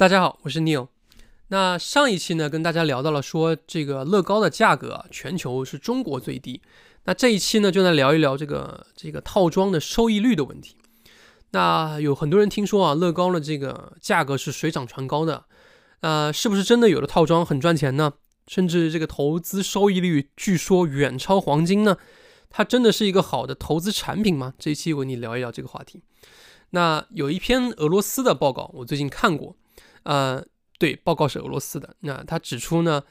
大家好，我是 Neil。那上一期呢，跟大家聊到了说这个乐高的价格全球是中国最低。那这一期呢，就来聊一聊这个这个套装的收益率的问题。那有很多人听说啊，乐高的这个价格是水涨船高的，呃，是不是真的有的套装很赚钱呢？甚至这个投资收益率据说远超黄金呢？它真的是一个好的投资产品吗？这一期我跟你聊一聊这个话题。那有一篇俄罗斯的报告，我最近看过。呃，对，报告是俄罗斯的。那他指出呢，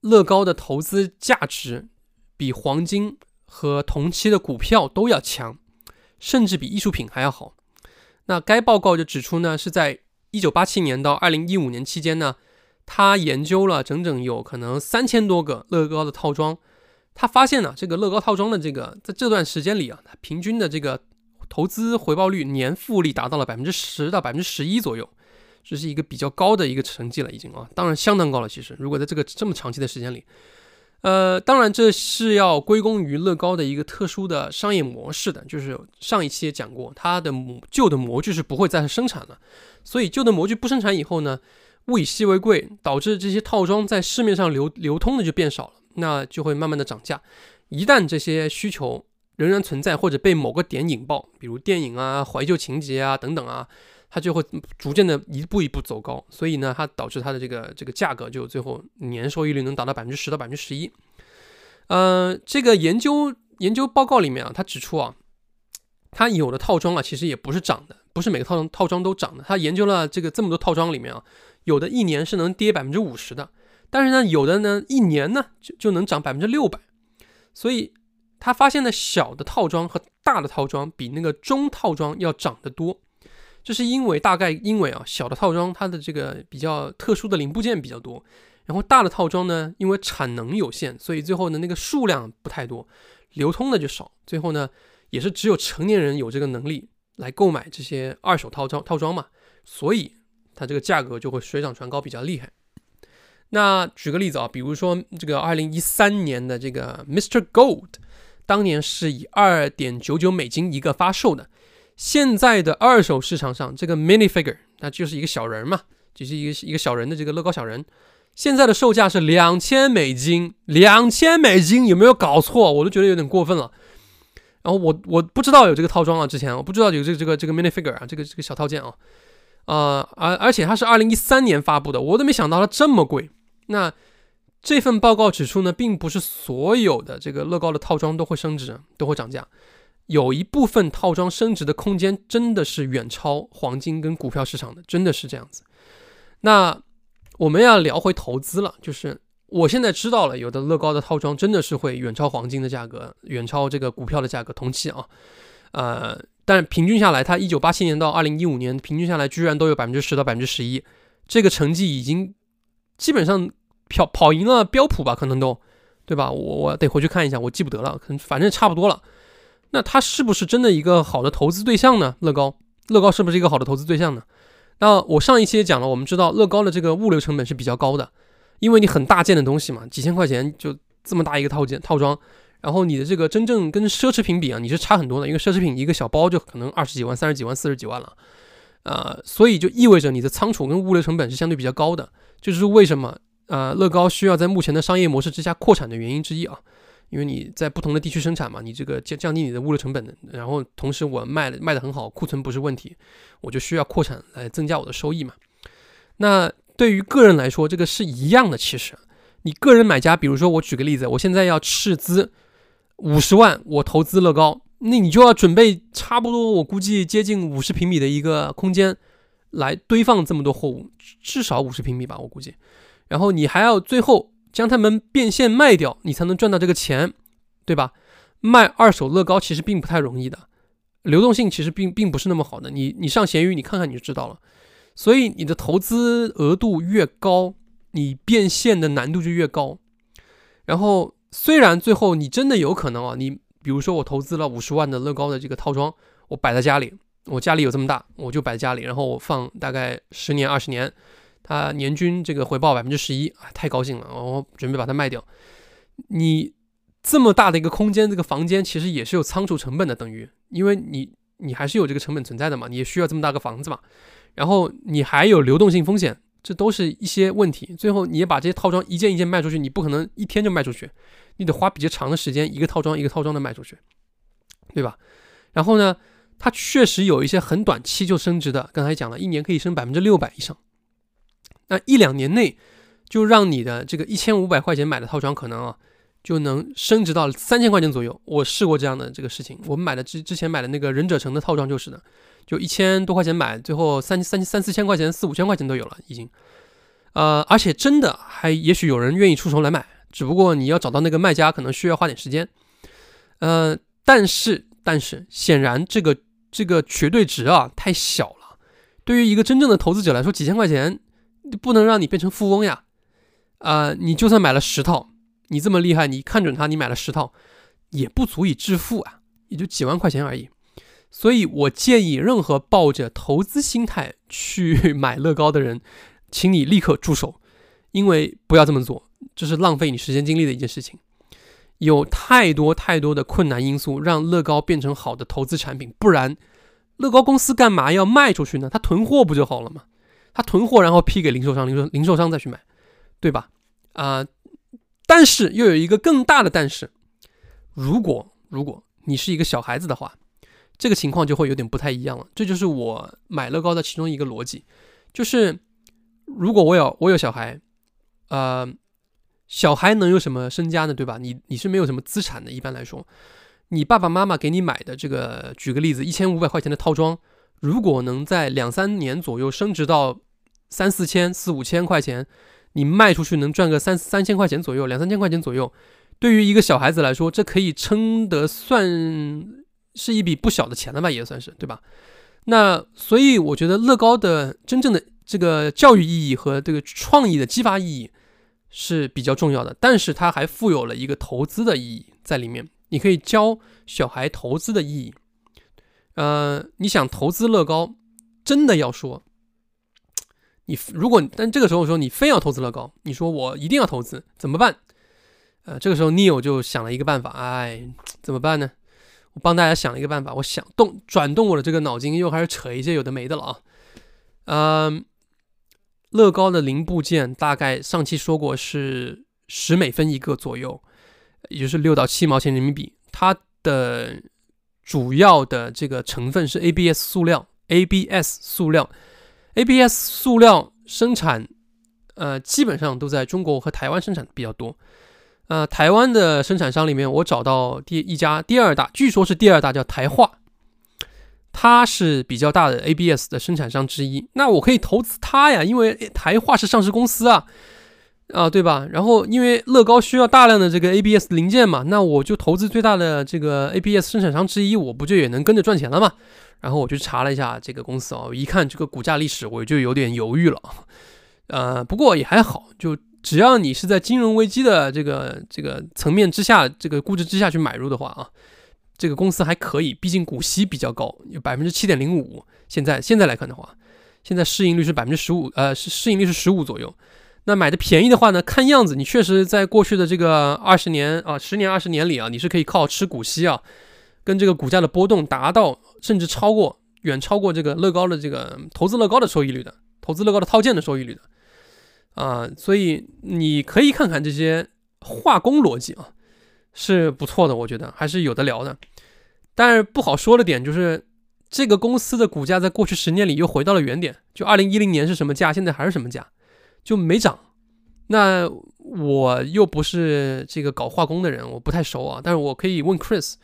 乐高的投资价值比黄金和同期的股票都要强，甚至比艺术品还要好。那该报告就指出呢，是在一九八七年到二零一五年期间呢，他研究了整整有可能三千多个乐高的套装，他发现呢，这个乐高套装的这个在这段时间里啊，平均的这个投资回报率年复利达到了百分之十到百分之十一左右。这是一个比较高的一个成绩了，已经啊，当然相当高了。其实，如果在这个这么长期的时间里，呃，当然这是要归功于乐高的一个特殊的商业模式的。就是上一期也讲过，它的模旧的模具是不会再生产了，所以旧的模具不生产以后呢，物以稀为贵，导致这些套装在市面上流流通的就变少了，那就会慢慢的涨价。一旦这些需求仍然存在，或者被某个点引爆，比如电影啊、怀旧情节啊等等啊。它就会逐渐的一步一步走高，所以呢，它导致它的这个这个价格就最后年收益率能达到百分之十到百分之十一。呃，这个研究研究报告里面啊，它指出啊，它有的套装啊，其实也不是涨的，不是每个套装套装都涨的。他研究了这个这么多套装里面啊，有的一年是能跌百分之五十的，但是呢，有的呢一年呢就就能涨百分之六百。所以他发现呢，小的套装和大的套装比那个中套装要涨得多。这是因为大概因为啊小的套装它的这个比较特殊的零部件比较多，然后大的套装呢因为产能有限，所以最后呢那个数量不太多，流通的就少，最后呢也是只有成年人有这个能力来购买这些二手套装套装嘛，所以它这个价格就会水涨船高比较厉害。那举个例子啊，比如说这个二零一三年的这个 Mr. Gold，当年是以二点九九美金一个发售的。现在的二手市场上，这个 mini figure，那就是一个小人嘛，就是一个一个小人的这个乐高小人。现在的售价是两千美金，两千美金有没有搞错？我都觉得有点过分了。然后我我不知道有这个套装啊，之前我不知道有这个这个这个 mini figure 啊，这个这个小套件啊，啊而而且它是二零一三年发布的，我都没想到它这么贵。那这份报告指出呢，并不是所有的这个乐高的套装都会升值，都会涨价。有一部分套装升值的空间真的是远超黄金跟股票市场的，真的是这样子。那我们要聊回投资了，就是我现在知道了，有的乐高的套装真的是会远超黄金的价格，远超这个股票的价格，同期啊，呃，但平均下来，它一九八七年到二零一五年平均下来，居然都有百分之十到百分之十一，这个成绩已经基本上跑跑赢了标普吧，可能都，对吧？我我得回去看一下，我记不得了，可能反正差不多了。那它是不是真的一个好的投资对象呢？乐高，乐高是不是一个好的投资对象呢？那我上一期也讲了，我们知道乐高的这个物流成本是比较高的，因为你很大件的东西嘛，几千块钱就这么大一个套件套装，然后你的这个真正跟奢侈品比啊，你是差很多的，因为奢侈品一个小包就可能二十几万、三十几万、四十几万了，呃，所以就意味着你的仓储跟物流成本是相对比较高的，这就是为什么呃乐高需要在目前的商业模式之下扩产的原因之一啊。因为你在不同的地区生产嘛，你这个降降低你的物流成本，然后同时我卖的卖的很好，库存不是问题，我就需要扩产来增加我的收益嘛。那对于个人来说，这个是一样的。其实，你个人买家，比如说我举个例子，我现在要斥资五十万，我投资乐高，那你就要准备差不多，我估计接近五十平米的一个空间来堆放这么多货物，至少五十平米吧，我估计。然后你还要最后。将它们变现卖掉，你才能赚到这个钱，对吧？卖二手乐高其实并不太容易的，流动性其实并并不是那么好的。你你上闲鱼你看看你就知道了。所以你的投资额度越高，你变现的难度就越高。然后虽然最后你真的有可能啊，你比如说我投资了五十万的乐高的这个套装，我摆在家里，我家里有这么大，我就摆在家里，然后我放大概十年二十年。它年均这个回报百分之十一啊，太高兴了！我准备把它卖掉。你这么大的一个空间，这个房间其实也是有仓储成本的，等于因为你你还是有这个成本存在的嘛，你也需要这么大个房子嘛。然后你还有流动性风险，这都是一些问题。最后你也把这些套装一件一件卖出去，你不可能一天就卖出去，你得花比较长的时间，一个套装一个套装的卖出去，对吧？然后呢，它确实有一些很短期就升值的，刚才讲了一年可以升百分之六百以上，那一两年内就让你的这个一千五百块钱买的套装可能啊。就能升值到三千块钱左右。我试过这样的这个事情，我们买的之之前买的那个忍者城的套装就是的，就一千多块钱买，最后三三三四千块钱、四五千块钱都有了已经。呃，而且真的还也许有人愿意出手来买，只不过你要找到那个卖家可能需要花点时间。呃，但是但是显然这个这个绝对值啊太小了，对于一个真正的投资者来说，几千块钱不能让你变成富翁呀。啊，你就算买了十套。你这么厉害，你看准它，你买了十套，也不足以致富啊，也就几万块钱而已。所以我建议任何抱着投资心态去买乐高的人，请你立刻住手，因为不要这么做，这是浪费你时间精力的一件事情。有太多太多的困难因素让乐高变成好的投资产品，不然乐高公司干嘛要卖出去呢？他囤货不就好了吗？他囤货然后批给零售商，零售零售商再去买，对吧？啊。但是又有一个更大的但是，如果如果你是一个小孩子的话，这个情况就会有点不太一样了。这就是我买乐高的其中一个逻辑，就是如果我有我有小孩，呃，小孩能有什么身家呢？对吧？你你是没有什么资产的。一般来说，你爸爸妈妈给你买的这个，举个例子，一千五百块钱的套装，如果能在两三年左右升值到三四千、四五千块钱。你卖出去能赚个三三千块钱左右，两三千块钱左右，对于一个小孩子来说，这可以称得算是一笔不小的钱了吧，也算是对吧？那所以我觉得乐高的真正的这个教育意义和这个创意的激发意义是比较重要的，但是它还富有了一个投资的意义在里面。你可以教小孩投资的意义。呃，你想投资乐高，真的要说。你如果但这个时候说你非要投资乐高，你说我一定要投资怎么办？呃，这个时候 Neil 就想了一个办法，哎，怎么办呢？我帮大家想了一个办法，我想动转动我的这个脑筋，又开始扯一些有的没的了啊。嗯，乐高的零部件大概上期说过是十美分一个左右，也就是六到七毛钱人民币。它的主要的这个成分是 ABS 塑料，ABS 塑料。ABS 塑料生产，呃，基本上都在中国和台湾生产的比较多。呃，台湾的生产商里面，我找到第一家第二大，据说是第二大，叫台化，它是比较大的 ABS 的生产商之一。那我可以投资它呀，因为台化是上市公司啊，啊，对吧？然后因为乐高需要大量的这个 ABS 零件嘛，那我就投资最大的这个 ABS 生产商之一，我不就也能跟着赚钱了吗？然后我去查了一下这个公司哦，一看这个股价历史，我就有点犹豫了。呃，不过也还好，就只要你是在金融危机的这个这个层面之下，这个估值之下去买入的话啊，这个公司还可以，毕竟股息比较高，有百分之七点零五。现在现在来看的话，现在市盈率是百分之十五，呃，是市盈率是十五左右。那买的便宜的话呢，看样子你确实在过去的这个二十年啊，十年二十年里啊，你是可以靠吃股息啊。跟这个股价的波动达到，甚至超过，远超过这个乐高的这个投资乐高的收益率的，投资乐高的套件的收益率的，啊，所以你可以看看这些化工逻辑啊，是不错的，我觉得还是有的聊的。但是不好说的点就是，这个公司的股价在过去十年里又回到了原点，就二零一零年是什么价，现在还是什么价，就没涨。那我又不是这个搞化工的人，我不太熟啊，但是我可以问 Chris。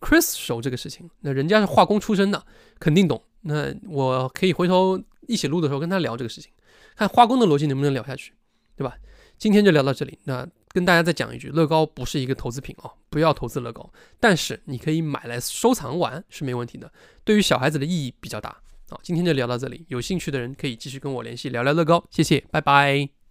Chris 熟这个事情，那人家是化工出身的，肯定懂。那我可以回头一起录的时候跟他聊这个事情，看化工的逻辑能不能聊下去，对吧？今天就聊到这里。那跟大家再讲一句，乐高不是一个投资品啊，不要投资乐高。但是你可以买来收藏玩是没问题的，对于小孩子的意义比较大。好，今天就聊到这里，有兴趣的人可以继续跟我联系聊聊乐高。谢谢，拜拜。